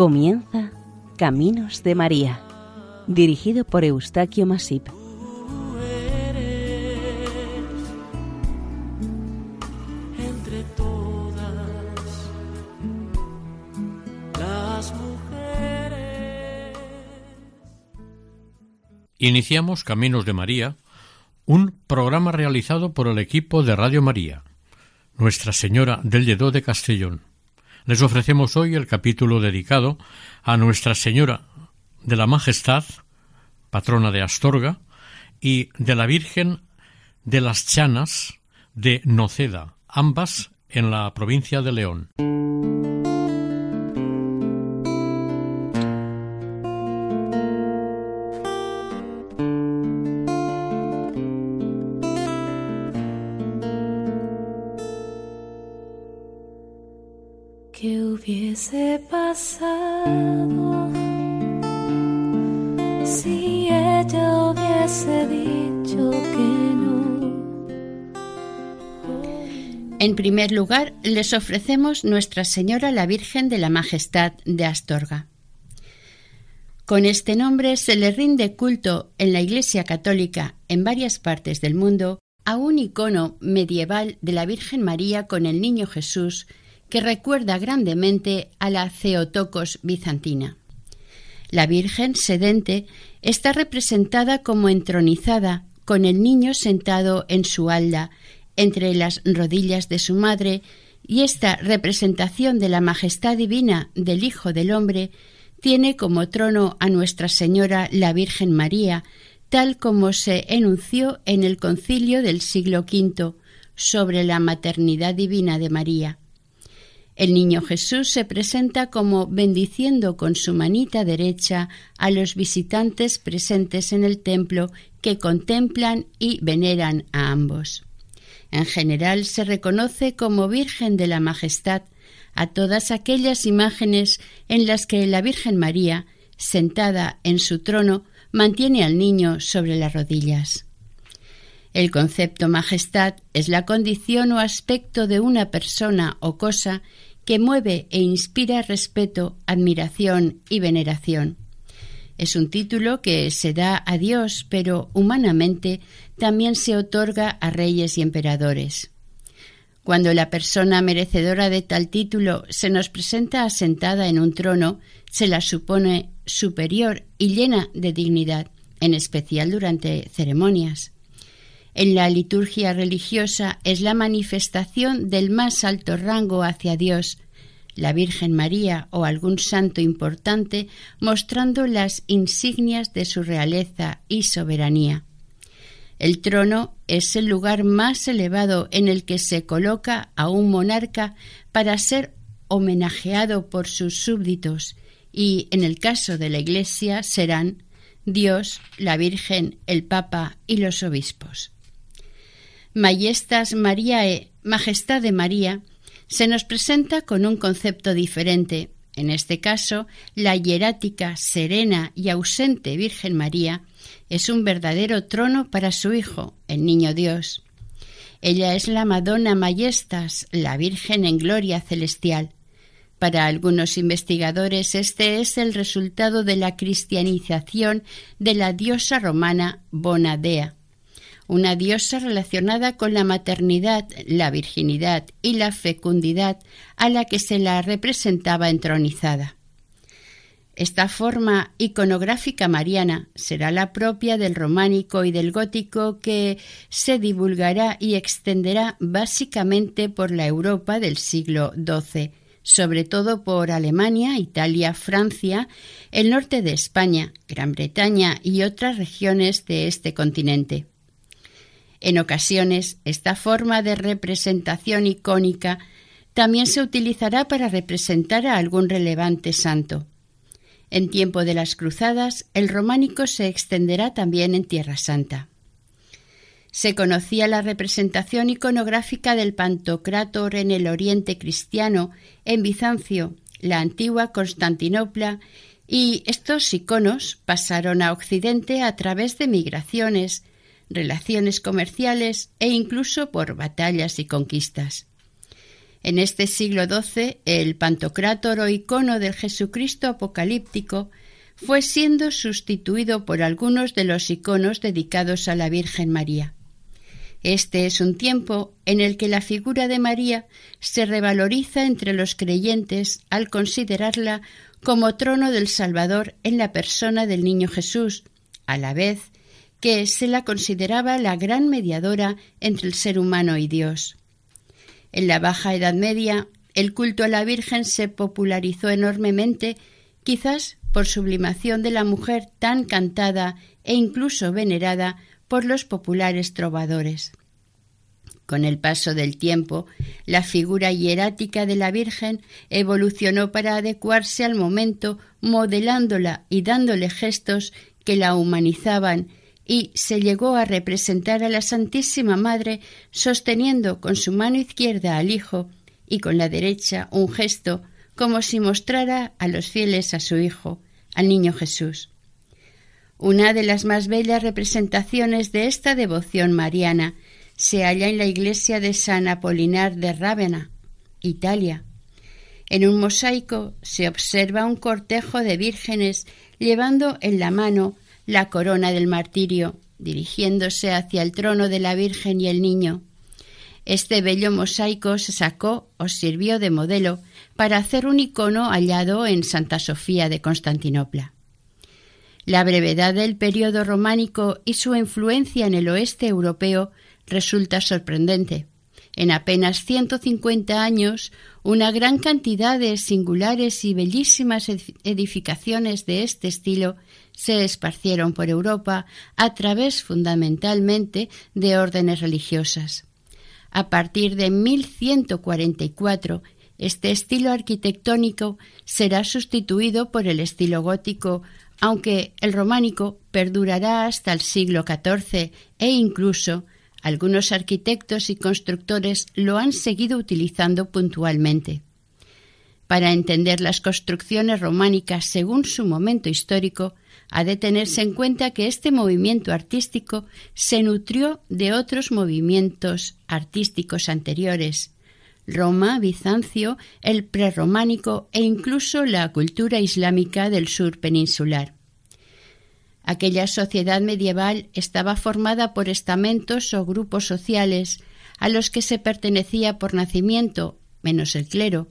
Comienza Caminos de María, dirigido por Eustaquio Masip. entre todas las mujeres. Iniciamos Caminos de María, un programa realizado por el equipo de Radio María, Nuestra Señora del Lledó de Castellón. Les ofrecemos hoy el capítulo dedicado a Nuestra Señora de la Majestad, patrona de Astorga, y de la Virgen de las Chanas de Noceda, ambas en la provincia de León. Dicho que no? En primer lugar, les ofrecemos Nuestra Señora la Virgen de la Majestad de Astorga. Con este nombre se le rinde culto en la Iglesia Católica en varias partes del mundo a un icono medieval de la Virgen María con el Niño Jesús que recuerda grandemente a la Theotokos bizantina. La Virgen sedente está representada como entronizada, con el niño sentado en su alda, entre las rodillas de su madre, y esta representación de la majestad divina del Hijo del Hombre tiene como trono a Nuestra Señora la Virgen María, tal como se enunció en el concilio del siglo V sobre la maternidad divina de María. El niño Jesús se presenta como bendiciendo con su manita derecha a los visitantes presentes en el templo que contemplan y veneran a ambos. En general se reconoce como Virgen de la Majestad a todas aquellas imágenes en las que la Virgen María, sentada en su trono, mantiene al niño sobre las rodillas. El concepto majestad es la condición o aspecto de una persona o cosa que mueve e inspira respeto, admiración y veneración. Es un título que se da a Dios, pero humanamente también se otorga a reyes y emperadores. Cuando la persona merecedora de tal título se nos presenta asentada en un trono, se la supone superior y llena de dignidad, en especial durante ceremonias. En la liturgia religiosa es la manifestación del más alto rango hacia Dios, la Virgen María o algún santo importante mostrando las insignias de su realeza y soberanía. El trono es el lugar más elevado en el que se coloca a un monarca para ser homenajeado por sus súbditos y, en el caso de la Iglesia, serán Dios, la Virgen, el Papa y los obispos. Majestas Mariae, Majestad de María, se nos presenta con un concepto diferente. En este caso, la hierática, serena y ausente Virgen María es un verdadero trono para su Hijo, el Niño Dios. Ella es la Madonna Majestas, la Virgen en gloria celestial. Para algunos investigadores este es el resultado de la cristianización de la diosa romana Bonadea una diosa relacionada con la maternidad, la virginidad y la fecundidad a la que se la representaba entronizada. Esta forma iconográfica mariana será la propia del románico y del gótico que se divulgará y extenderá básicamente por la Europa del siglo XII, sobre todo por Alemania, Italia, Francia, el norte de España, Gran Bretaña y otras regiones de este continente. En ocasiones, esta forma de representación icónica también se utilizará para representar a algún relevante santo. En tiempo de las cruzadas, el románico se extenderá también en Tierra Santa. Se conocía la representación iconográfica del Pantocrátor en el Oriente cristiano, en Bizancio, la antigua Constantinopla, y estos iconos pasaron a Occidente a través de migraciones, relaciones comerciales e incluso por batallas y conquistas. En este siglo XII, el pantocrátor o icono del Jesucristo apocalíptico fue siendo sustituido por algunos de los iconos dedicados a la Virgen María. Este es un tiempo en el que la figura de María se revaloriza entre los creyentes al considerarla como trono del Salvador en la persona del Niño Jesús, a la vez que se la consideraba la gran mediadora entre el ser humano y Dios. En la Baja Edad Media, el culto a la Virgen se popularizó enormemente, quizás por sublimación de la mujer tan cantada e incluso venerada por los populares trovadores. Con el paso del tiempo, la figura hierática de la Virgen evolucionó para adecuarse al momento, modelándola y dándole gestos que la humanizaban, y se llegó a representar a la Santísima Madre sosteniendo con su mano izquierda al Hijo y con la derecha un gesto como si mostrara a los fieles a su Hijo, al Niño Jesús. Una de las más bellas representaciones de esta devoción mariana se halla en la iglesia de San Apolinar de Rávena, Italia. En un mosaico se observa un cortejo de vírgenes llevando en la mano la corona del martirio, dirigiéndose hacia el trono de la Virgen y el Niño. Este bello mosaico se sacó o sirvió de modelo para hacer un icono hallado en Santa Sofía de Constantinopla. La brevedad del periodo románico y su influencia en el oeste europeo resulta sorprendente. En apenas 150 años, una gran cantidad de singulares y bellísimas edificaciones de este estilo se esparcieron por Europa a través fundamentalmente de órdenes religiosas. A partir de 1144, este estilo arquitectónico será sustituido por el estilo gótico aunque el románico perdurará hasta el siglo XIV e incluso algunos arquitectos y constructores lo han seguido utilizando puntualmente. Para entender las construcciones románicas según su momento histórico, ha de tenerse en cuenta que este movimiento artístico se nutrió de otros movimientos artísticos anteriores, Roma, Bizancio, el prerrománico e incluso la cultura islámica del sur peninsular. Aquella sociedad medieval estaba formada por estamentos o grupos sociales a los que se pertenecía por nacimiento, menos el clero.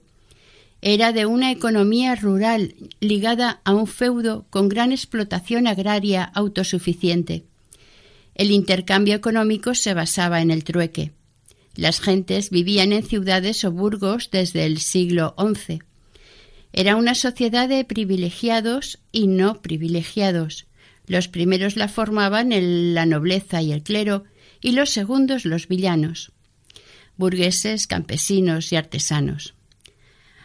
Era de una economía rural ligada a un feudo con gran explotación agraria autosuficiente. El intercambio económico se basaba en el trueque. Las gentes vivían en ciudades o burgos desde el siglo XI. Era una sociedad de privilegiados y no privilegiados. Los primeros la formaban la nobleza y el clero, y los segundos los villanos, burgueses, campesinos y artesanos.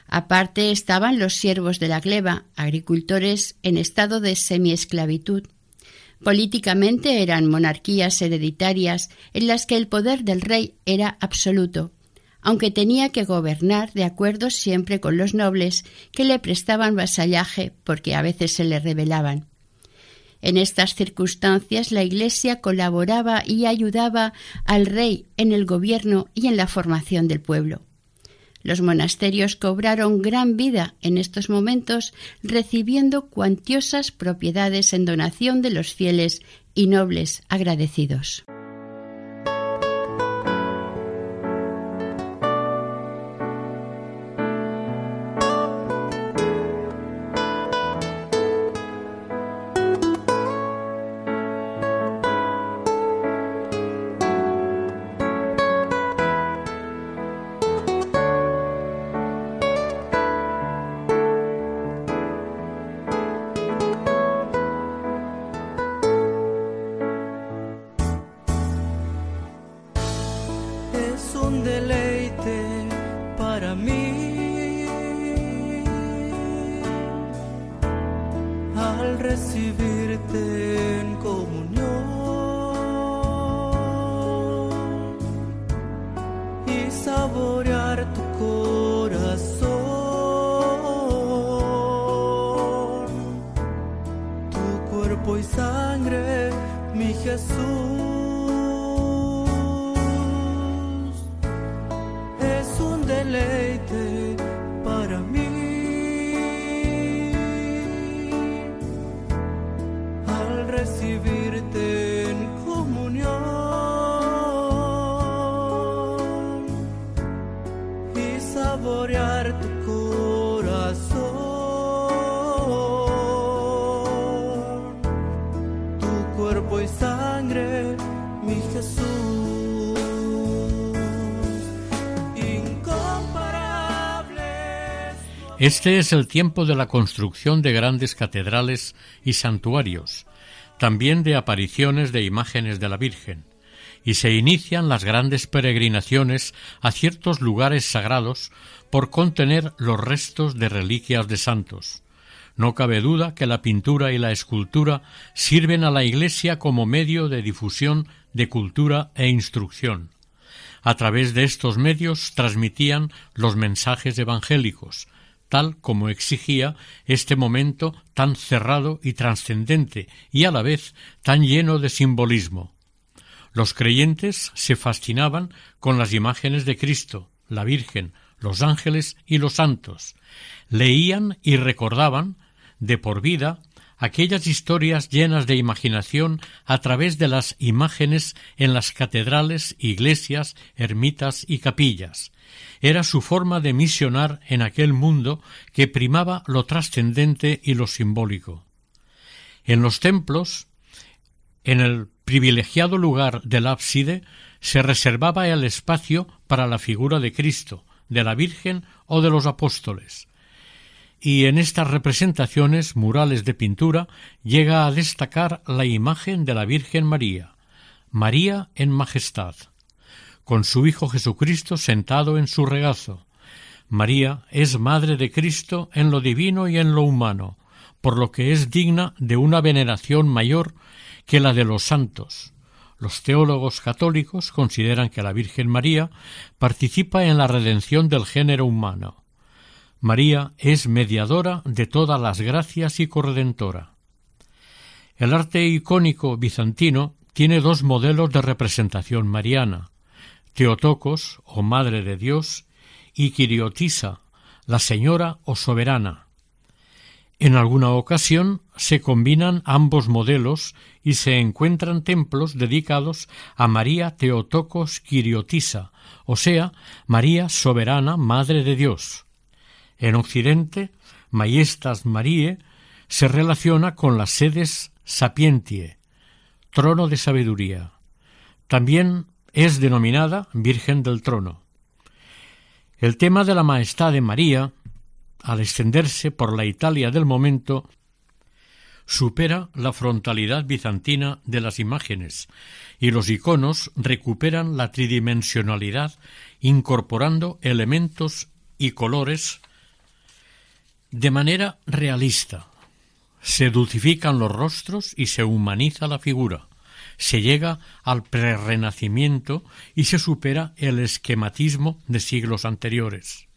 Aparte estaban los siervos de la gleba, agricultores en estado de semiesclavitud, Políticamente eran monarquías hereditarias en las que el poder del rey era absoluto, aunque tenía que gobernar de acuerdo siempre con los nobles que le prestaban vasallaje porque a veces se le rebelaban. En estas circunstancias la Iglesia colaboraba y ayudaba al rey en el gobierno y en la formación del pueblo. Los monasterios cobraron gran vida en estos momentos, recibiendo cuantiosas propiedades en donación de los fieles y nobles agradecidos. Este es el tiempo de la construcción de grandes catedrales y santuarios, también de apariciones de imágenes de la Virgen, y se inician las grandes peregrinaciones a ciertos lugares sagrados por contener los restos de reliquias de santos. No cabe duda que la pintura y la escultura sirven a la Iglesia como medio de difusión de cultura e instrucción. A través de estos medios transmitían los mensajes evangélicos, tal como exigía este momento tan cerrado y trascendente y a la vez tan lleno de simbolismo. Los creyentes se fascinaban con las imágenes de Cristo, la Virgen, los ángeles y los santos. Leían y recordaban de por vida aquellas historias llenas de imaginación a través de las imágenes en las catedrales, iglesias, ermitas y capillas, era su forma de misionar en aquel mundo que primaba lo trascendente y lo simbólico. En los templos, en el privilegiado lugar del ábside, se reservaba el espacio para la figura de Cristo, de la Virgen o de los apóstoles. Y en estas representaciones murales de pintura llega a destacar la imagen de la Virgen María, María en majestad con su Hijo Jesucristo sentado en su regazo. María es Madre de Cristo en lo divino y en lo humano, por lo que es digna de una veneración mayor que la de los santos. Los teólogos católicos consideran que la Virgen María participa en la redención del género humano. María es mediadora de todas las gracias y corredentora. El arte icónico bizantino tiene dos modelos de representación mariana. Teotocos, o Madre de Dios, y Quiriotisa, la Señora o Soberana. En alguna ocasión se combinan ambos modelos y se encuentran templos dedicados a María Teotocos Quiriotisa, o sea, María Soberana, Madre de Dios. En Occidente, Maestas Marie se relaciona con las sedes Sapientie, trono de sabiduría. También es denominada Virgen del Trono. El tema de la Majestad de María, al extenderse por la Italia del momento, supera la frontalidad bizantina de las imágenes y los iconos recuperan la tridimensionalidad incorporando elementos y colores de manera realista. Se dulcifican los rostros y se humaniza la figura se llega al prerrenacimiento y se supera el esquematismo de siglos anteriores.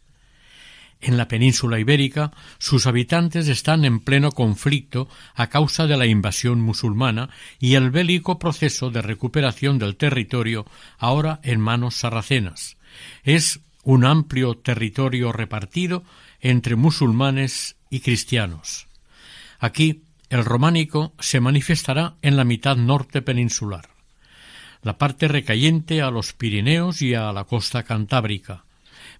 En la península ibérica sus habitantes están en pleno conflicto a causa de la invasión musulmana y el bélico proceso de recuperación del territorio ahora en manos sarracenas. Es un amplio territorio repartido entre musulmanes y cristianos. Aquí el románico se manifestará en la mitad norte peninsular, la parte recayente a los Pirineos y a la costa cantábrica,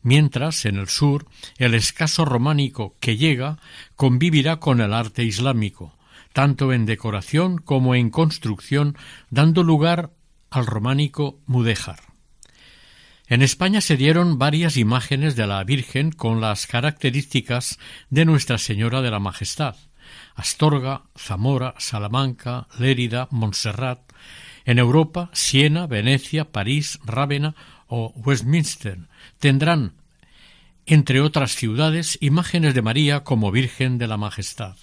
mientras en el sur el escaso románico que llega convivirá con el arte islámico, tanto en decoración como en construcción, dando lugar al románico mudéjar. En España se dieron varias imágenes de la Virgen con las características de Nuestra Señora de la Majestad. Astorga, Zamora, Salamanca, Lérida, Montserrat, en Europa, Siena, Venecia, París, Rávena o Westminster. Tendrán, entre otras ciudades, imágenes de María como Virgen de la Majestad.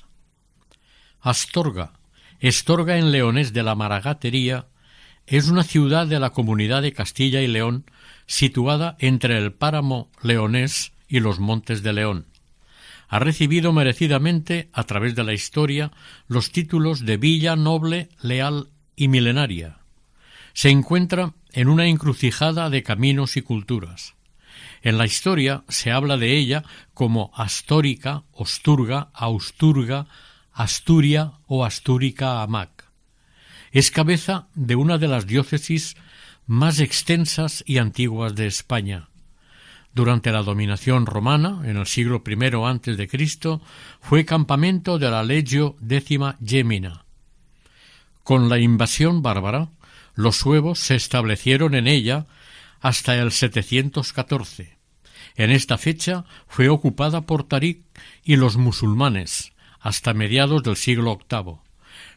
Astorga, Estorga en Leones de la Maragatería, es una ciudad de la comunidad de Castilla y León situada entre el páramo leonés y los montes de León ha recibido merecidamente, a través de la historia, los títulos de villa noble, leal y milenaria. Se encuentra en una encrucijada de caminos y culturas. En la historia se habla de ella como Astórica, Osturga, Austurga, Asturia o Astúrica Amac. Es cabeza de una de las diócesis más extensas y antiguas de España, durante la dominación romana, en el siglo I Cristo, fue campamento de la Legio décima Gemina. Con la invasión bárbara, los suevos se establecieron en ella hasta el 714. En esta fecha fue ocupada por Tarik y los musulmanes hasta mediados del siglo VIII,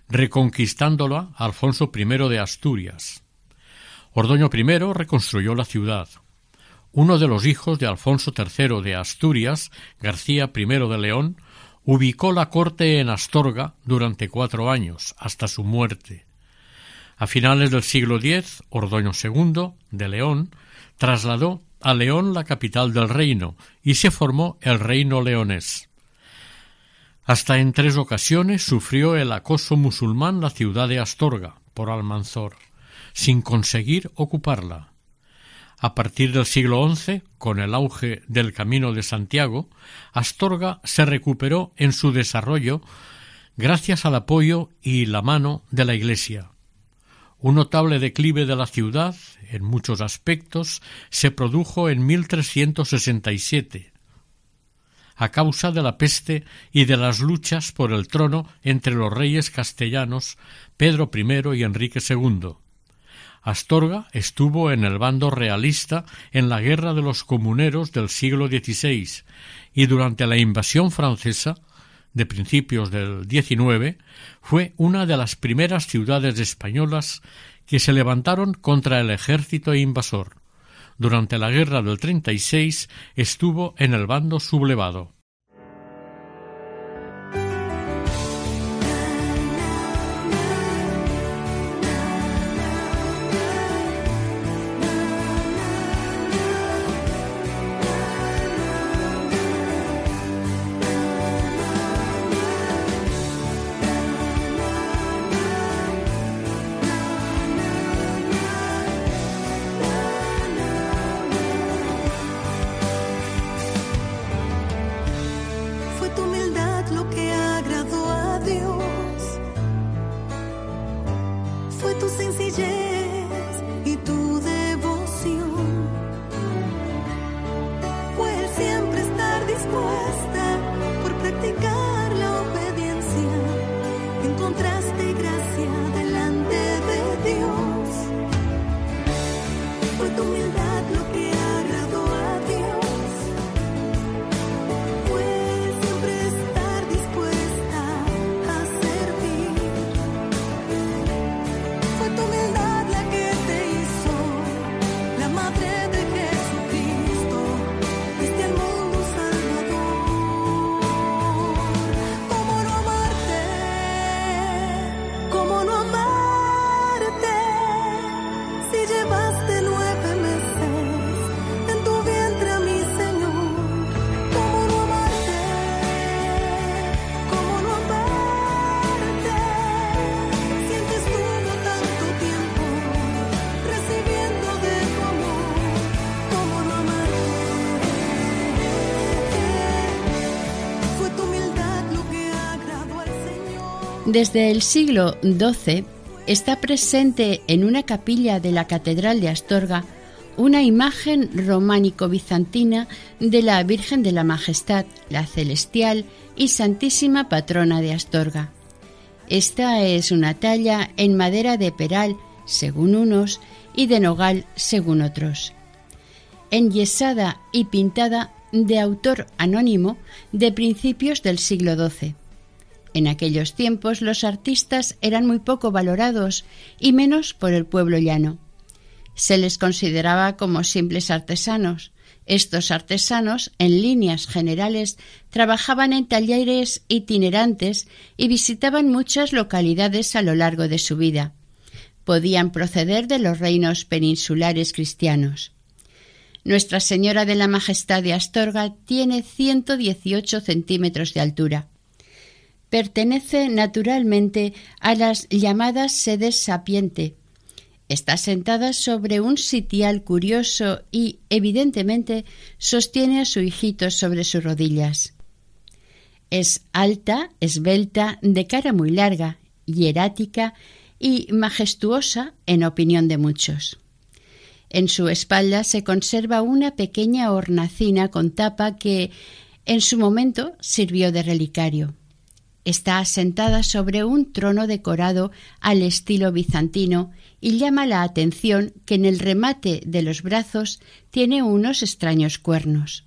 reconquistándola Alfonso I de Asturias. Ordoño I reconstruyó la ciudad. Uno de los hijos de Alfonso III de Asturias, García I de León, ubicó la corte en Astorga durante cuatro años, hasta su muerte. A finales del siglo X, Ordoño II, de León, trasladó a León la capital del reino y se formó el reino leonés. Hasta en tres ocasiones sufrió el acoso musulmán la ciudad de Astorga por Almanzor, sin conseguir ocuparla. A partir del siglo XI, con el auge del Camino de Santiago, Astorga se recuperó en su desarrollo gracias al apoyo y la mano de la Iglesia. Un notable declive de la ciudad, en muchos aspectos, se produjo en 1367, a causa de la peste y de las luchas por el trono entre los reyes castellanos Pedro I y Enrique II. Astorga estuvo en el bando realista en la Guerra de los Comuneros del siglo XVI y durante la invasión francesa de principios del XIX fue una de las primeras ciudades españolas que se levantaron contra el ejército invasor. Durante la guerra del 36 estuvo en el bando sublevado. Desde el siglo XII está presente en una capilla de la Catedral de Astorga una imagen románico-bizantina de la Virgen de la Majestad, la Celestial y Santísima Patrona de Astorga. Esta es una talla en madera de peral, según unos, y de nogal, según otros. Enyesada y pintada de autor anónimo de principios del siglo XII. En aquellos tiempos los artistas eran muy poco valorados y menos por el pueblo llano. Se les consideraba como simples artesanos. Estos artesanos, en líneas generales, trabajaban en talleres itinerantes y visitaban muchas localidades a lo largo de su vida. Podían proceder de los reinos peninsulares cristianos. Nuestra Señora de la Majestad de Astorga tiene 118 centímetros de altura pertenece naturalmente a las llamadas sedes sapiente. Está sentada sobre un sitial curioso y, evidentemente, sostiene a su hijito sobre sus rodillas. Es alta, esbelta, de cara muy larga, hierática y majestuosa en opinión de muchos. En su espalda se conserva una pequeña hornacina con tapa que en su momento sirvió de relicario. Está asentada sobre un trono decorado al estilo bizantino y llama la atención que en el remate de los brazos tiene unos extraños cuernos.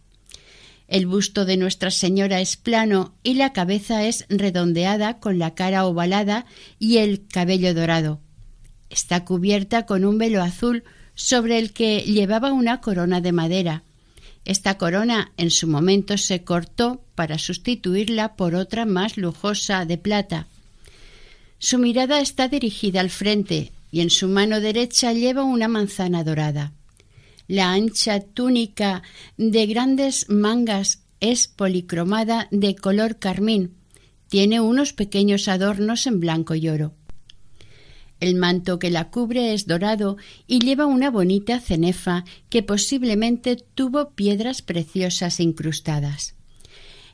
El busto de Nuestra Señora es plano y la cabeza es redondeada con la cara ovalada y el cabello dorado. Está cubierta con un velo azul sobre el que llevaba una corona de madera. Esta corona en su momento se cortó para sustituirla por otra más lujosa de plata. Su mirada está dirigida al frente y en su mano derecha lleva una manzana dorada. La ancha túnica de grandes mangas es policromada de color carmín. Tiene unos pequeños adornos en blanco y oro. El manto que la cubre es dorado y lleva una bonita cenefa que posiblemente tuvo piedras preciosas incrustadas.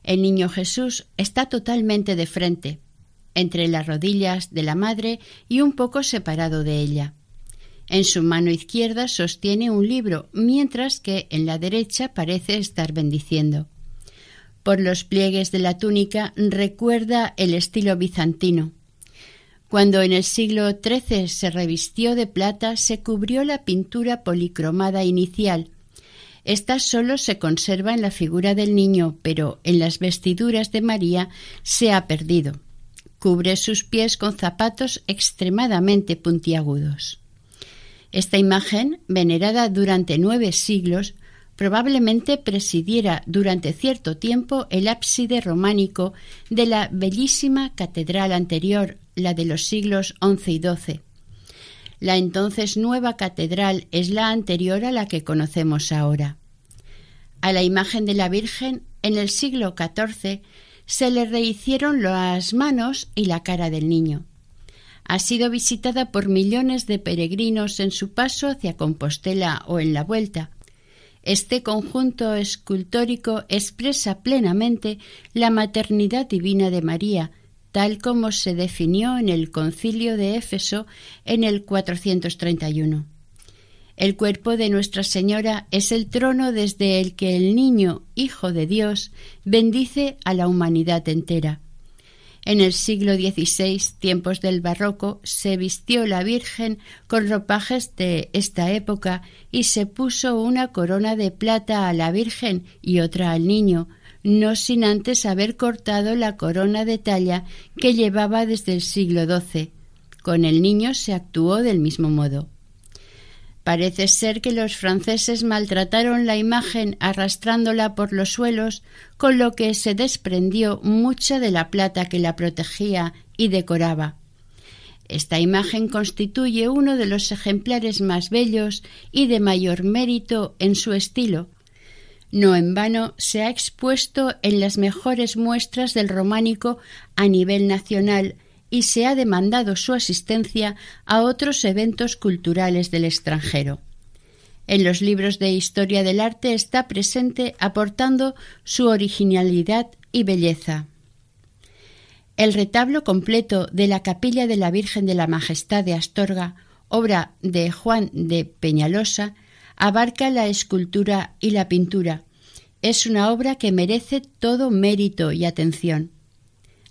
El niño Jesús está totalmente de frente, entre las rodillas de la madre y un poco separado de ella. En su mano izquierda sostiene un libro, mientras que en la derecha parece estar bendiciendo. Por los pliegues de la túnica recuerda el estilo bizantino. Cuando en el siglo XIII se revistió de plata, se cubrió la pintura policromada inicial. Esta solo se conserva en la figura del niño, pero en las vestiduras de María se ha perdido. Cubre sus pies con zapatos extremadamente puntiagudos. Esta imagen, venerada durante nueve siglos, probablemente presidiera durante cierto tiempo el ábside románico de la bellísima catedral anterior la de los siglos XI y XII. La entonces nueva catedral es la anterior a la que conocemos ahora. A la imagen de la Virgen en el siglo XIV se le rehicieron las manos y la cara del niño. Ha sido visitada por millones de peregrinos en su paso hacia Compostela o en la vuelta. Este conjunto escultórico expresa plenamente la maternidad divina de María, tal como se definió en el concilio de Éfeso en el 431. El cuerpo de Nuestra Señora es el trono desde el que el niño, Hijo de Dios, bendice a la humanidad entera. En el siglo XVI, tiempos del barroco, se vistió la Virgen con ropajes de esta época y se puso una corona de plata a la Virgen y otra al niño, no sin antes haber cortado la corona de talla que llevaba desde el siglo XII. Con el niño se actuó del mismo modo. Parece ser que los franceses maltrataron la imagen arrastrándola por los suelos, con lo que se desprendió mucha de la plata que la protegía y decoraba. Esta imagen constituye uno de los ejemplares más bellos y de mayor mérito en su estilo, no en vano se ha expuesto en las mejores muestras del románico a nivel nacional y se ha demandado su asistencia a otros eventos culturales del extranjero. En los libros de historia del arte está presente aportando su originalidad y belleza. El retablo completo de la capilla de la Virgen de la Majestad de Astorga, obra de Juan de Peñalosa, abarca la escultura y la pintura. Es una obra que merece todo mérito y atención.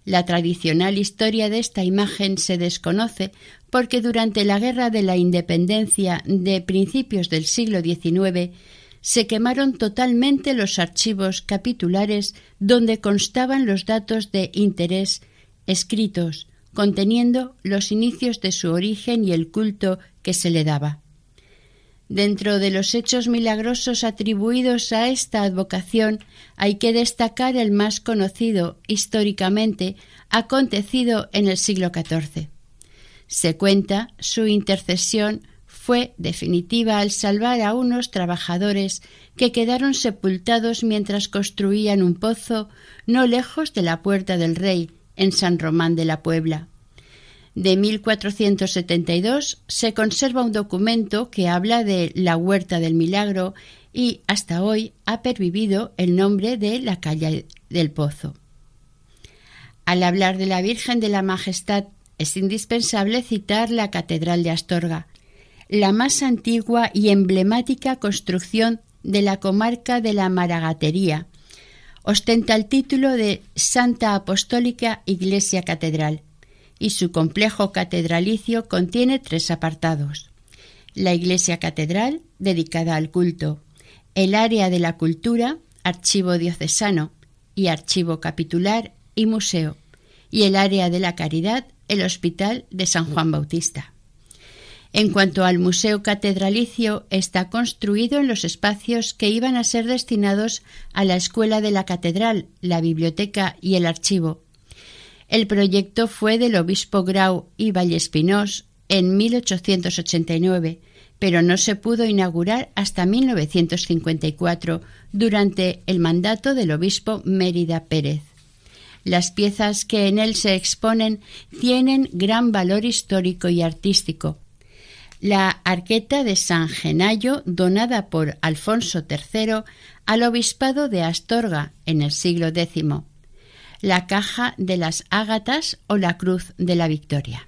La tradicional historia de esta imagen se desconoce porque durante la Guerra de la Independencia de principios del siglo XIX se quemaron totalmente los archivos capitulares donde constaban los datos de interés escritos, conteniendo los inicios de su origen y el culto que se le daba. Dentro de los hechos milagrosos atribuidos a esta advocación hay que destacar el más conocido históricamente acontecido en el siglo XIV. Se cuenta su intercesión fue definitiva al salvar a unos trabajadores que quedaron sepultados mientras construían un pozo no lejos de la puerta del rey en San Román de la Puebla de 1472 se conserva un documento que habla de la Huerta del Milagro y hasta hoy ha pervivido el nombre de la calle del Pozo. Al hablar de la Virgen de la Majestad es indispensable citar la Catedral de Astorga, la más antigua y emblemática construcción de la comarca de la Maragatería, Ostenta el título de Santa Apostólica Iglesia Catedral y su complejo catedralicio contiene tres apartados. La iglesia catedral, dedicada al culto, el área de la cultura, archivo diocesano y archivo capitular y museo, y el área de la caridad, el Hospital de San Juan Bautista. En cuanto al Museo Catedralicio, está construido en los espacios que iban a ser destinados a la Escuela de la Catedral, la Biblioteca y el Archivo, el proyecto fue del obispo Grau y Vallespinós en 1889, pero no se pudo inaugurar hasta 1954, durante el mandato del obispo Mérida Pérez. Las piezas que en él se exponen tienen gran valor histórico y artístico. La arqueta de San Genayo, donada por Alfonso III al obispado de Astorga en el siglo X la caja de las ágatas o la cruz de la victoria.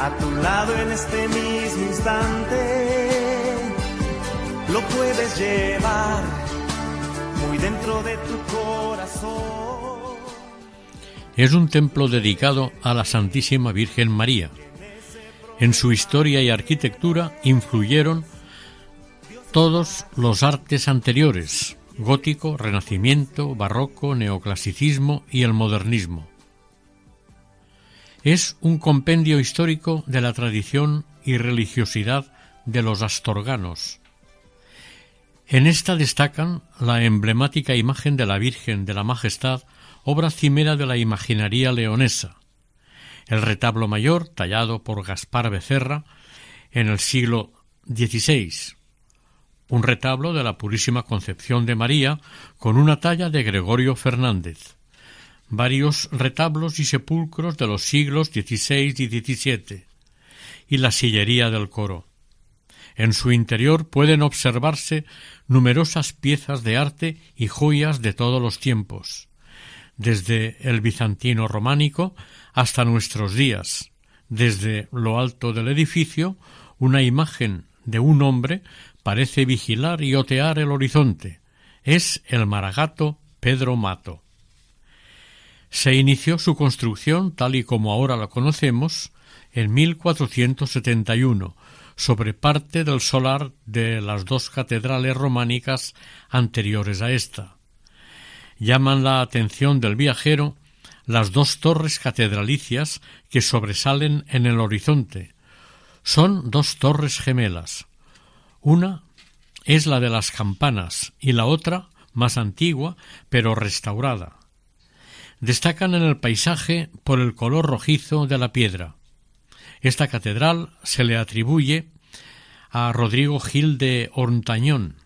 A tu lado en este mismo instante. Lo puedes llevar muy dentro de tu corazón. Es un templo dedicado a la Santísima Virgen María. En su historia y arquitectura influyeron todos los artes anteriores, gótico, renacimiento, barroco, neoclasicismo y el modernismo es un compendio histórico de la tradición y religiosidad de los astorganos. En esta destacan la emblemática imagen de la Virgen de la Majestad, obra cimera de la imaginaría leonesa, el retablo mayor tallado por Gaspar Becerra en el siglo XVI, un retablo de la Purísima Concepción de María con una talla de Gregorio Fernández, varios retablos y sepulcros de los siglos XVI y XVII, y la sillería del coro. En su interior pueden observarse numerosas piezas de arte y joyas de todos los tiempos, desde el bizantino románico hasta nuestros días. Desde lo alto del edificio, una imagen de un hombre parece vigilar y otear el horizonte. Es el maragato Pedro Mato. Se inició su construcción, tal y como ahora la conocemos, en 1471, sobre parte del solar de las dos catedrales románicas anteriores a esta. Llaman la atención del viajero las dos torres catedralicias que sobresalen en el horizonte. Son dos torres gemelas. Una es la de las campanas y la otra, más antigua, pero restaurada destacan en el paisaje por el color rojizo de la piedra. Esta catedral se le atribuye a Rodrigo Gil de Ortañón.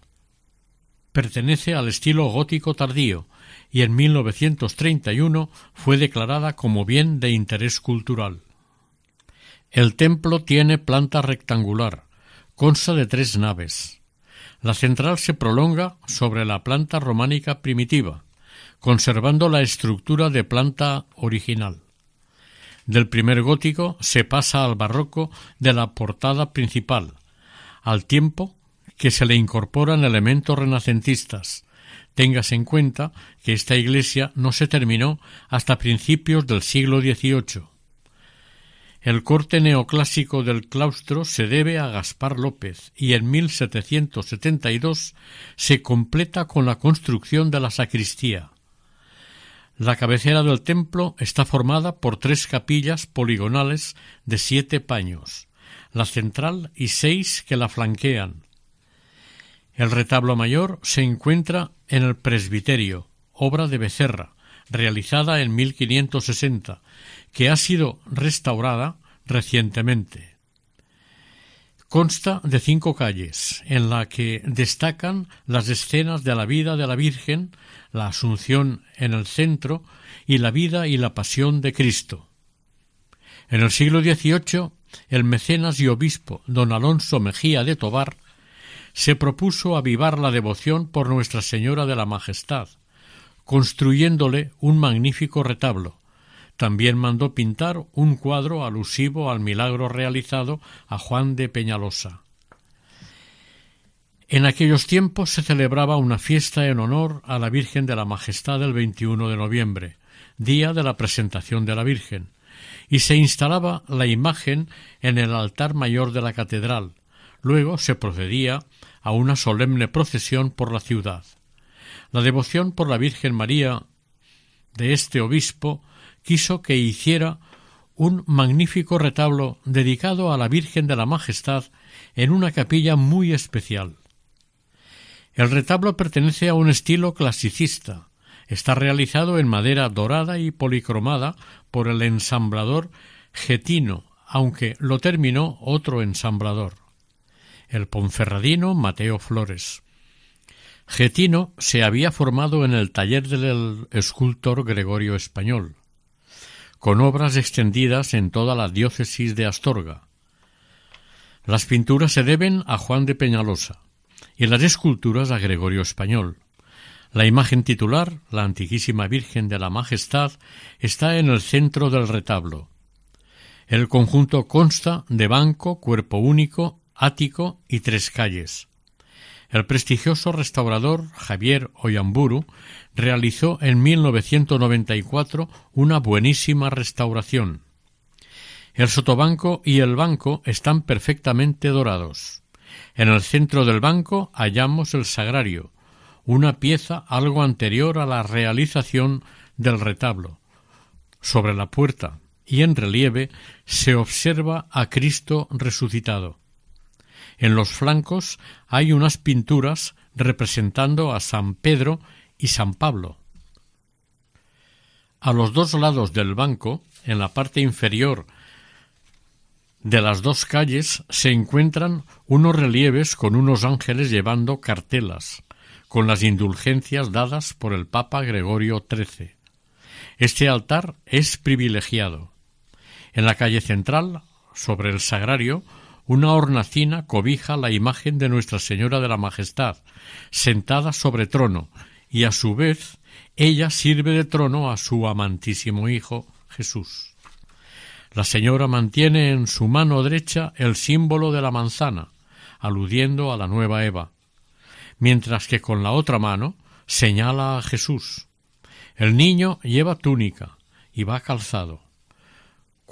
Pertenece al estilo gótico tardío y en 1931 fue declarada como bien de interés cultural. El templo tiene planta rectangular, consta de tres naves. La central se prolonga sobre la planta románica primitiva, conservando la estructura de planta original. Del primer gótico se pasa al barroco de la portada principal, al tiempo que se le incorporan elementos renacentistas. Téngase en cuenta que esta iglesia no se terminó hasta principios del siglo XVIII. El corte neoclásico del claustro se debe a Gaspar López y en 1772 se completa con la construcción de la sacristía. La cabecera del templo está formada por tres capillas poligonales de siete paños, la central y seis que la flanquean. El retablo mayor se encuentra en el presbiterio, obra de Becerra, realizada en 1560, que ha sido restaurada recientemente. Consta de cinco calles, en la que destacan las escenas de la vida de la Virgen, la Asunción en el centro y la vida y la pasión de Cristo. En el siglo XVIII, el mecenas y obispo don Alonso Mejía de Tobar se propuso avivar la devoción por Nuestra Señora de la Majestad, construyéndole un magnífico retablo. También mandó pintar un cuadro alusivo al milagro realizado a Juan de Peñalosa. En aquellos tiempos se celebraba una fiesta en honor a la Virgen de la Majestad el 21 de noviembre, día de la presentación de la Virgen, y se instalaba la imagen en el altar mayor de la catedral. Luego se procedía a una solemne procesión por la ciudad. La devoción por la Virgen María de este obispo quiso que hiciera un magnífico retablo dedicado a la Virgen de la Majestad en una capilla muy especial. El retablo pertenece a un estilo clasicista. Está realizado en madera dorada y policromada por el ensamblador Getino, aunque lo terminó otro ensamblador, el ponferradino Mateo Flores. Getino se había formado en el taller del escultor Gregorio Español, con obras extendidas en toda la diócesis de Astorga. Las pinturas se deben a Juan de Peñalosa y las esculturas a Gregorio Español. La imagen titular, la Antiquísima Virgen de la Majestad, está en el centro del retablo. El conjunto consta de banco, cuerpo único, ático y tres calles. El prestigioso restaurador Javier Oyamburu realizó en 1994 una buenísima restauración. El sotobanco y el banco están perfectamente dorados. En el centro del banco hallamos el sagrario, una pieza algo anterior a la realización del retablo. Sobre la puerta y en relieve se observa a Cristo resucitado. En los flancos hay unas pinturas representando a San Pedro y San Pablo. A los dos lados del banco, en la parte inferior de las dos calles se encuentran unos relieves con unos ángeles llevando cartelas, con las indulgencias dadas por el Papa Gregorio XIII. Este altar es privilegiado. En la calle central, sobre el sagrario, una hornacina cobija la imagen de Nuestra Señora de la Majestad, sentada sobre trono, y a su vez ella sirve de trono a su amantísimo Hijo Jesús. La señora mantiene en su mano derecha el símbolo de la manzana, aludiendo a la nueva Eva, mientras que con la otra mano señala a Jesús. El niño lleva túnica y va calzado.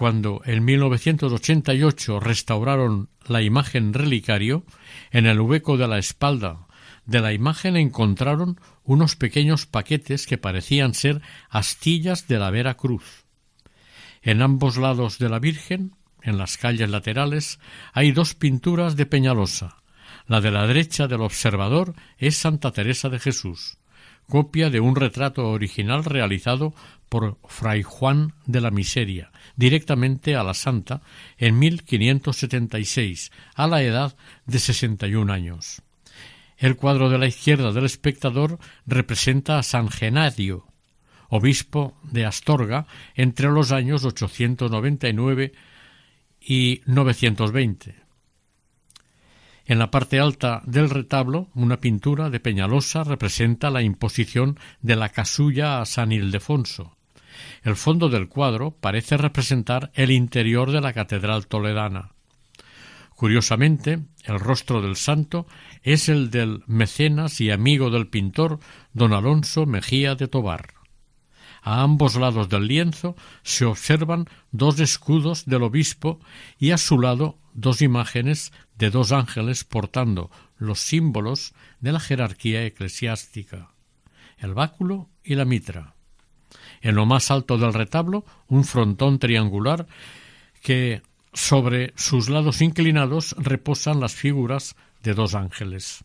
Cuando en 1988 restauraron la imagen relicario, en el hueco de la espalda de la imagen encontraron unos pequeños paquetes que parecían ser astillas de la vera cruz. En ambos lados de la Virgen, en las calles laterales, hay dos pinturas de Peñalosa. La de la derecha del observador es Santa Teresa de Jesús, copia de un retrato original realizado por Fray Juan de la Miseria, directamente a la Santa, en 1576, a la edad de sesenta y un años. El cuadro de la izquierda del espectador representa a San Genadio, obispo de Astorga entre los años 899 y 920. En la parte alta del retablo, una pintura de Peñalosa representa la imposición de la casulla a San Ildefonso. El fondo del cuadro parece representar el interior de la catedral toledana. Curiosamente, el rostro del santo es el del mecenas y amigo del pintor don Alonso Mejía de Tobar. A ambos lados del lienzo se observan dos escudos del obispo y a su lado dos imágenes de dos ángeles portando los símbolos de la jerarquía eclesiástica, el báculo y la mitra. En lo más alto del retablo, un frontón triangular que sobre sus lados inclinados reposan las figuras de dos ángeles.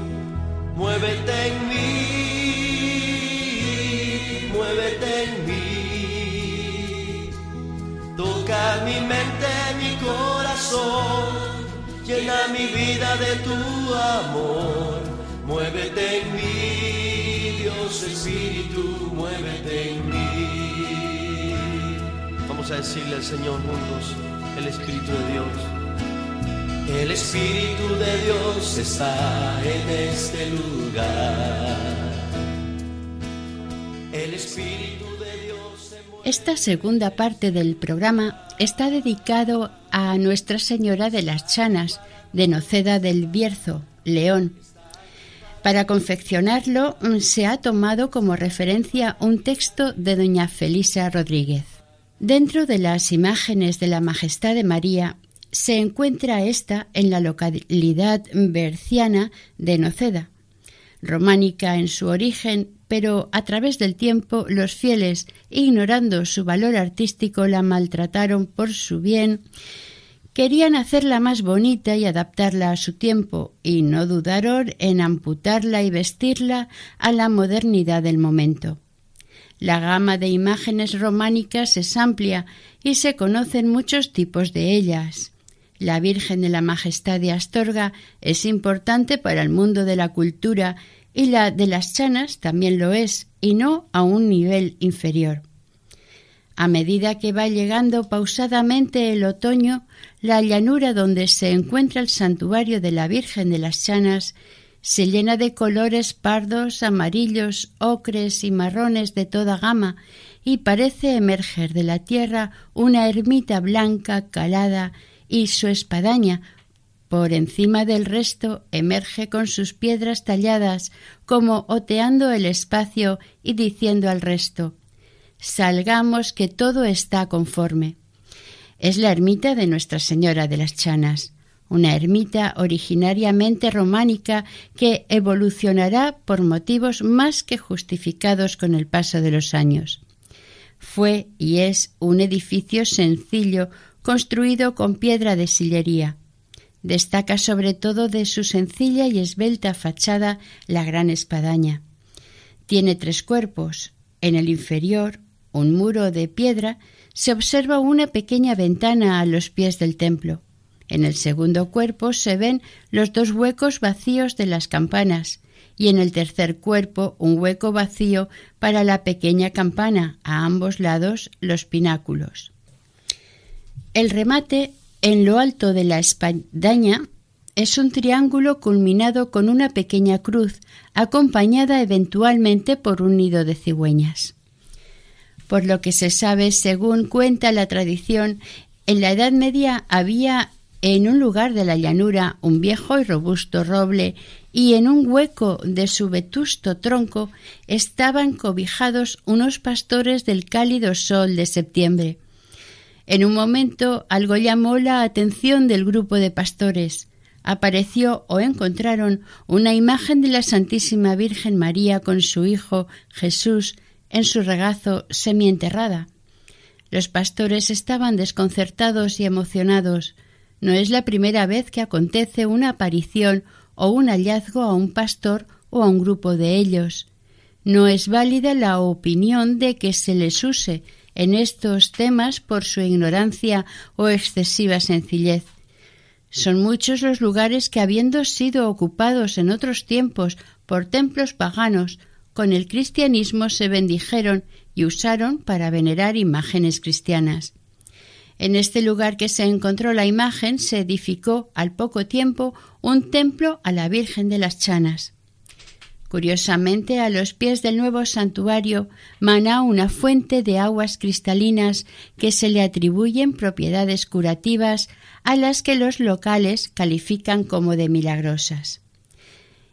muévete en mí, muévete en mí. Toca mi mente, mi corazón, llena mi vida de tu amor. Muévete en mí, Dios Espíritu, muévete en mí. Vamos a decirle al Señor juntos, el Espíritu de Dios. El Espíritu de Dios está en este lugar. El Espíritu de Dios. Esta segunda parte del programa está dedicado a Nuestra Señora de las Chanas, de Noceda del Bierzo, León. Para confeccionarlo mm, se ha tomado como referencia un texto de doña Felisa Rodríguez. Dentro de las imágenes de la Majestad de María se encuentra esta en la localidad berciana de Noceda, románica en su origen, pero a través del tiempo los fieles, ignorando su valor artístico, la maltrataron por su bien, querían hacerla más bonita y adaptarla a su tiempo, y no dudaron en amputarla y vestirla a la modernidad del momento. La gama de imágenes románicas es amplia y se conocen muchos tipos de ellas. La Virgen de la Majestad de Astorga es importante para el mundo de la cultura y la de las chanas también lo es, y no a un nivel inferior. A medida que va llegando pausadamente el otoño, la llanura donde se encuentra el santuario de la Virgen de las Chanas se llena de colores pardos, amarillos, ocres y marrones de toda gama, y parece emerger de la tierra una ermita blanca calada y su espadaña, por encima del resto, emerge con sus piedras talladas, como oteando el espacio y diciendo al resto Salgamos que todo está conforme. Es la ermita de Nuestra Señora de las Chanas, una ermita originariamente románica que evolucionará por motivos más que justificados con el paso de los años. Fue y es un edificio sencillo construido con piedra de sillería. Destaca sobre todo de su sencilla y esbelta fachada la gran espadaña. Tiene tres cuerpos. En el inferior, un muro de piedra, se observa una pequeña ventana a los pies del templo. En el segundo cuerpo se ven los dos huecos vacíos de las campanas y en el tercer cuerpo un hueco vacío para la pequeña campana, a ambos lados los pináculos. El remate en lo alto de la espadaña es un triángulo culminado con una pequeña cruz, acompañada eventualmente por un nido de cigüeñas. Por lo que se sabe, según cuenta la tradición, en la Edad Media había en un lugar de la llanura un viejo y robusto roble y en un hueco de su vetusto tronco estaban cobijados unos pastores del cálido sol de septiembre. En un momento algo llamó la atención del grupo de pastores. Apareció o encontraron una imagen de la Santísima Virgen María con su Hijo Jesús en su regazo semienterrada. Los pastores estaban desconcertados y emocionados. No es la primera vez que acontece una aparición o un hallazgo a un pastor o a un grupo de ellos. No es válida la opinión de que se les use en estos temas por su ignorancia o excesiva sencillez. Son muchos los lugares que, habiendo sido ocupados en otros tiempos por templos paganos, con el cristianismo se bendijeron y usaron para venerar imágenes cristianas. En este lugar que se encontró la imagen se edificó al poco tiempo un templo a la Virgen de las Chanas. Curiosamente, a los pies del nuevo santuario mana una fuente de aguas cristalinas que se le atribuyen propiedades curativas a las que los locales califican como de milagrosas.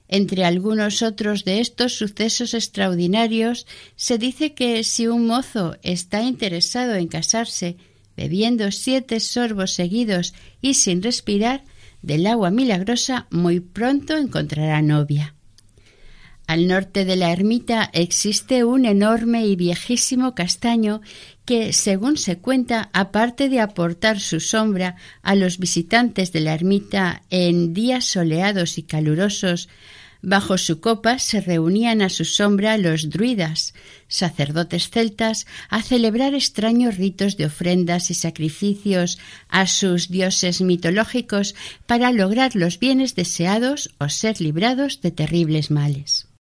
Entre algunos otros de estos sucesos extraordinarios se dice que si un mozo está interesado en casarse bebiendo siete sorbos seguidos y sin respirar del agua milagrosa, muy pronto encontrará novia. Al norte de la ermita existe un enorme y viejísimo castaño que, según se cuenta, aparte de aportar su sombra a los visitantes de la ermita en días soleados y calurosos, Bajo su copa se reunían a su sombra los druidas, sacerdotes celtas, a celebrar extraños ritos de ofrendas y sacrificios a sus dioses mitológicos para lograr los bienes deseados o ser librados de terribles males.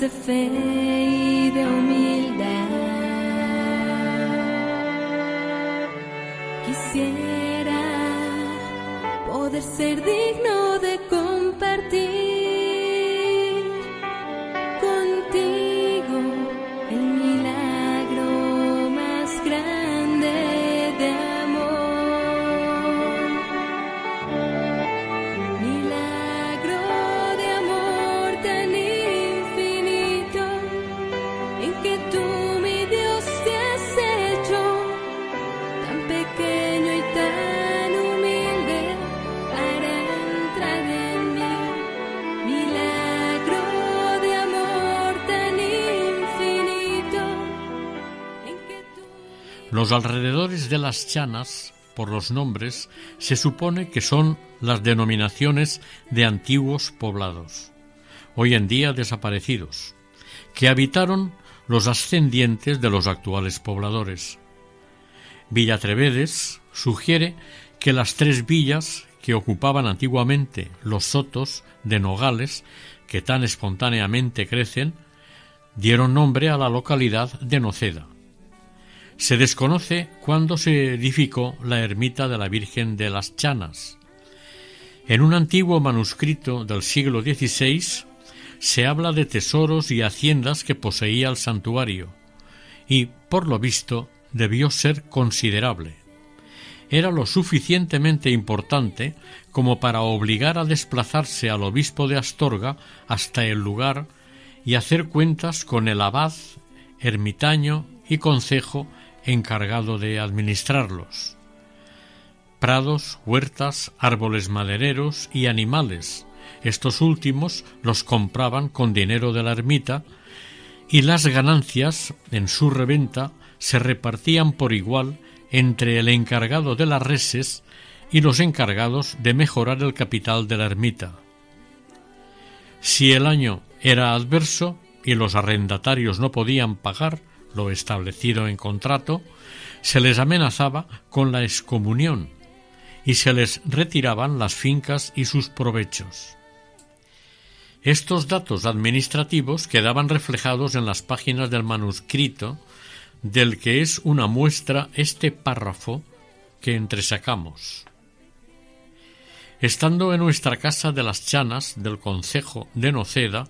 de fe y de humildad. Quisiera poder ser digno Los alrededores de las chanas, por los nombres, se supone que son las denominaciones de antiguos poblados, hoy en día desaparecidos, que habitaron los ascendientes de los actuales pobladores. Villatrevedes sugiere que las tres villas que ocupaban antiguamente los sotos de nogales, que tan espontáneamente crecen, dieron nombre a la localidad de Noceda. Se desconoce cuándo se edificó la ermita de la Virgen de las Chanas. En un antiguo manuscrito del siglo XVI se habla de tesoros y haciendas que poseía el santuario, y, por lo visto, debió ser considerable. Era lo suficientemente importante como para obligar a desplazarse al obispo de Astorga hasta el lugar y hacer cuentas con el abad, ermitaño y concejo encargado de administrarlos. Prados, huertas, árboles madereros y animales. Estos últimos los compraban con dinero de la ermita y las ganancias en su reventa se repartían por igual entre el encargado de las reses y los encargados de mejorar el capital de la ermita. Si el año era adverso y los arrendatarios no podían pagar lo establecido en contrato, se les amenazaba con la excomunión y se les retiraban las fincas y sus provechos. Estos datos administrativos quedaban reflejados en las páginas del manuscrito del que es una muestra este párrafo que entresacamos. Estando en nuestra casa de las Chanas del concejo de Noceda,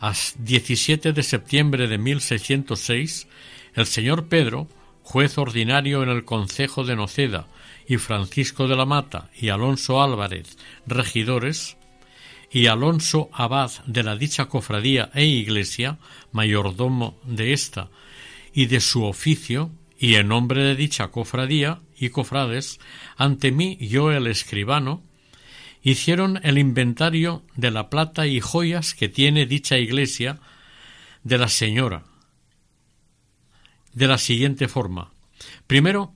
a 17 de septiembre de 1606, el señor Pedro, juez ordinario en el concejo de Noceda, y Francisco de la Mata y Alonso Álvarez, regidores, y Alonso Abad de la dicha cofradía e iglesia, mayordomo de ésta y de su oficio, y en nombre de dicha cofradía y cofrades, ante mí yo el escribano, hicieron el inventario de la plata y joyas que tiene dicha iglesia de la señora, de la siguiente forma. Primero,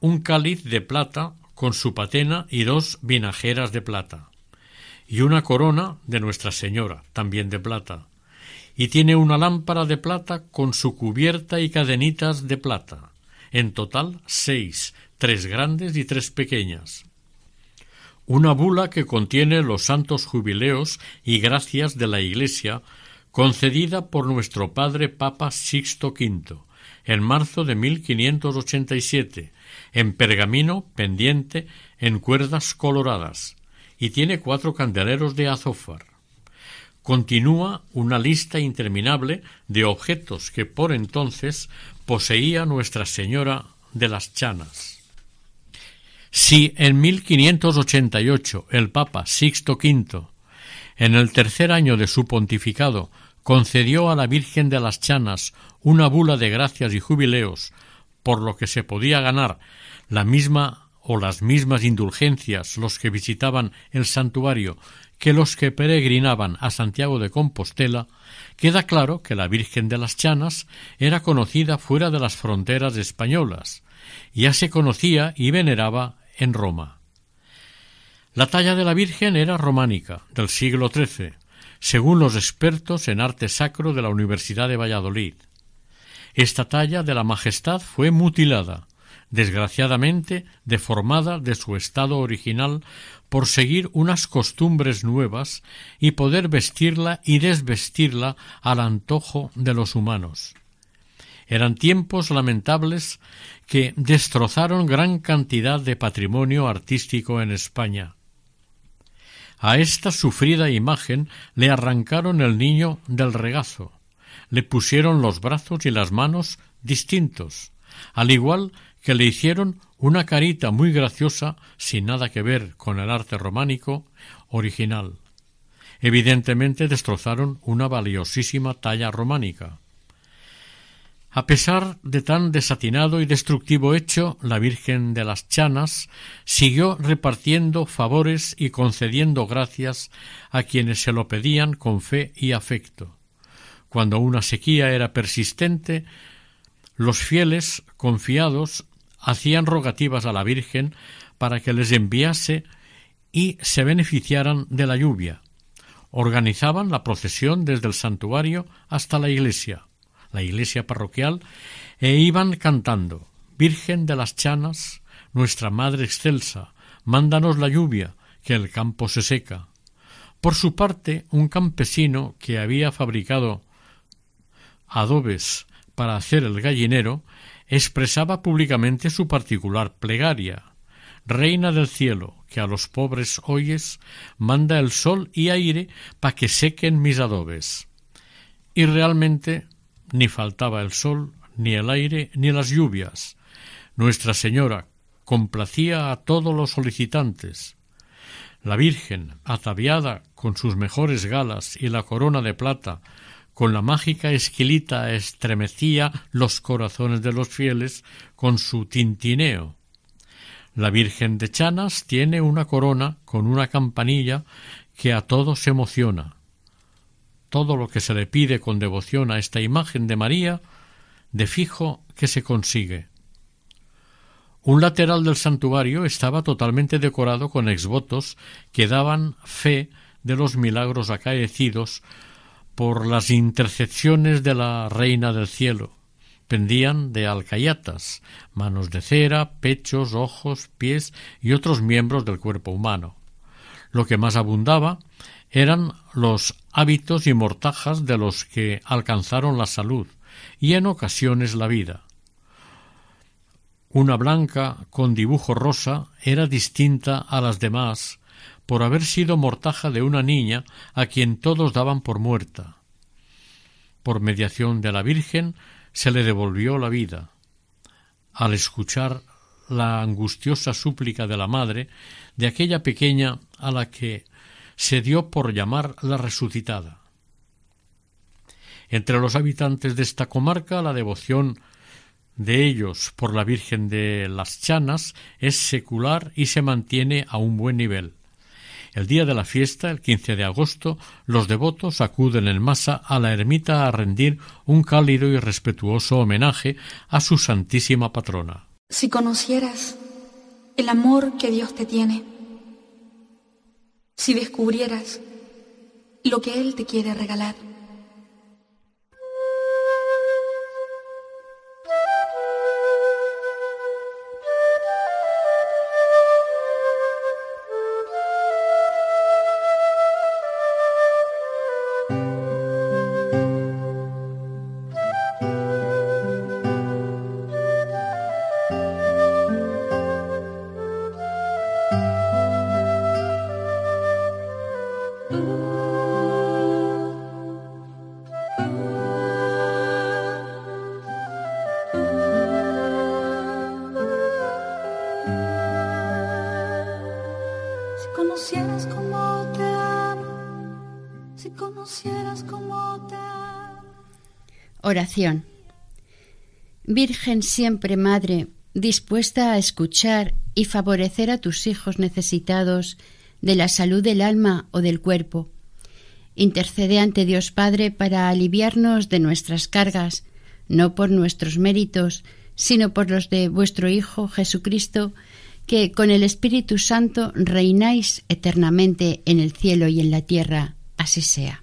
un cáliz de plata con su patena y dos vinajeras de plata, y una corona de Nuestra Señora, también de plata, y tiene una lámpara de plata con su cubierta y cadenitas de plata, en total seis, tres grandes y tres pequeñas. Una bula que contiene los santos jubileos y gracias de la Iglesia concedida por nuestro padre Papa Sixto V en marzo de 1587 en pergamino pendiente en cuerdas coloradas y tiene cuatro candeleros de azófar. Continúa una lista interminable de objetos que por entonces poseía Nuestra Señora de las Chanas. Si en 1588 el Papa Sixto V, en el tercer año de su pontificado, concedió a la Virgen de las Chanas una bula de gracias y jubileos, por lo que se podía ganar la misma o las mismas indulgencias los que visitaban el santuario que los que peregrinaban a Santiago de Compostela, queda claro que la Virgen de las Chanas era conocida fuera de las fronteras españolas, ya se conocía y veneraba en Roma. La talla de la Virgen era románica, del siglo XIII, según los expertos en arte sacro de la Universidad de Valladolid. Esta talla de la Majestad fue mutilada, desgraciadamente deformada de su estado original por seguir unas costumbres nuevas y poder vestirla y desvestirla al antojo de los humanos. Eran tiempos lamentables que destrozaron gran cantidad de patrimonio artístico en España. A esta sufrida imagen le arrancaron el niño del regazo, le pusieron los brazos y las manos distintos, al igual que le hicieron una carita muy graciosa sin nada que ver con el arte románico original. Evidentemente destrozaron una valiosísima talla románica. A pesar de tan desatinado y destructivo hecho, la Virgen de las Chanas siguió repartiendo favores y concediendo gracias a quienes se lo pedían con fe y afecto. Cuando una sequía era persistente, los fieles, confiados, hacían rogativas a la Virgen para que les enviase y se beneficiaran de la lluvia. Organizaban la procesión desde el santuario hasta la iglesia, la iglesia parroquial, e iban cantando Virgen de las Chanas, nuestra Madre excelsa, mándanos la lluvia, que el campo se seca. Por su parte, un campesino que había fabricado adobes para hacer el gallinero, expresaba públicamente su particular plegaria. Reina del cielo, que a los pobres oyes, manda el sol y aire pa' que sequen mis adobes. Y realmente ni faltaba el sol, ni el aire, ni las lluvias. Nuestra Señora complacía a todos los solicitantes. La Virgen, ataviada con sus mejores galas y la corona de plata con la mágica esquilita estremecía los corazones de los fieles con su tintineo. La Virgen de Chanas tiene una corona con una campanilla que a todos emociona. Todo lo que se le pide con devoción a esta imagen de María, de fijo que se consigue. Un lateral del santuario estaba totalmente decorado con exvotos que daban fe de los milagros acaecidos por las intercepciones de la Reina del Cielo, pendían de alcayatas, manos de cera, pechos, ojos, pies y otros miembros del cuerpo humano. Lo que más abundaba eran los hábitos y mortajas de los que alcanzaron la salud y en ocasiones la vida. Una blanca con dibujo rosa era distinta a las demás por haber sido mortaja de una niña a quien todos daban por muerta. Por mediación de la Virgen se le devolvió la vida. Al escuchar la angustiosa súplica de la madre de aquella pequeña a la que se dio por llamar la resucitada. Entre los habitantes de esta comarca la devoción de ellos por la Virgen de las Chanas es secular y se mantiene a un buen nivel. El día de la fiesta, el 15 de agosto, los devotos acuden en masa a la ermita a rendir un cálido y respetuoso homenaje a su santísima patrona. Si conocieras el amor que Dios te tiene, si descubrieras lo que Él te quiere regalar, Oración. Virgen siempre Madre, dispuesta a escuchar y favorecer a tus hijos necesitados de la salud del alma o del cuerpo. Intercede ante Dios Padre para aliviarnos de nuestras cargas, no por nuestros méritos, sino por los de vuestro Hijo Jesucristo, que con el Espíritu Santo reináis eternamente en el cielo y en la tierra. Así sea.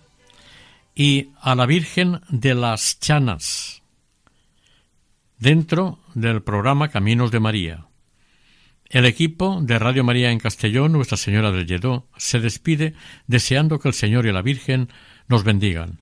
y a la Virgen de las Chanas, dentro del programa Caminos de María. El equipo de Radio María en Castellón, Nuestra Señora del Lledó, se despide deseando que el Señor y la Virgen nos bendigan.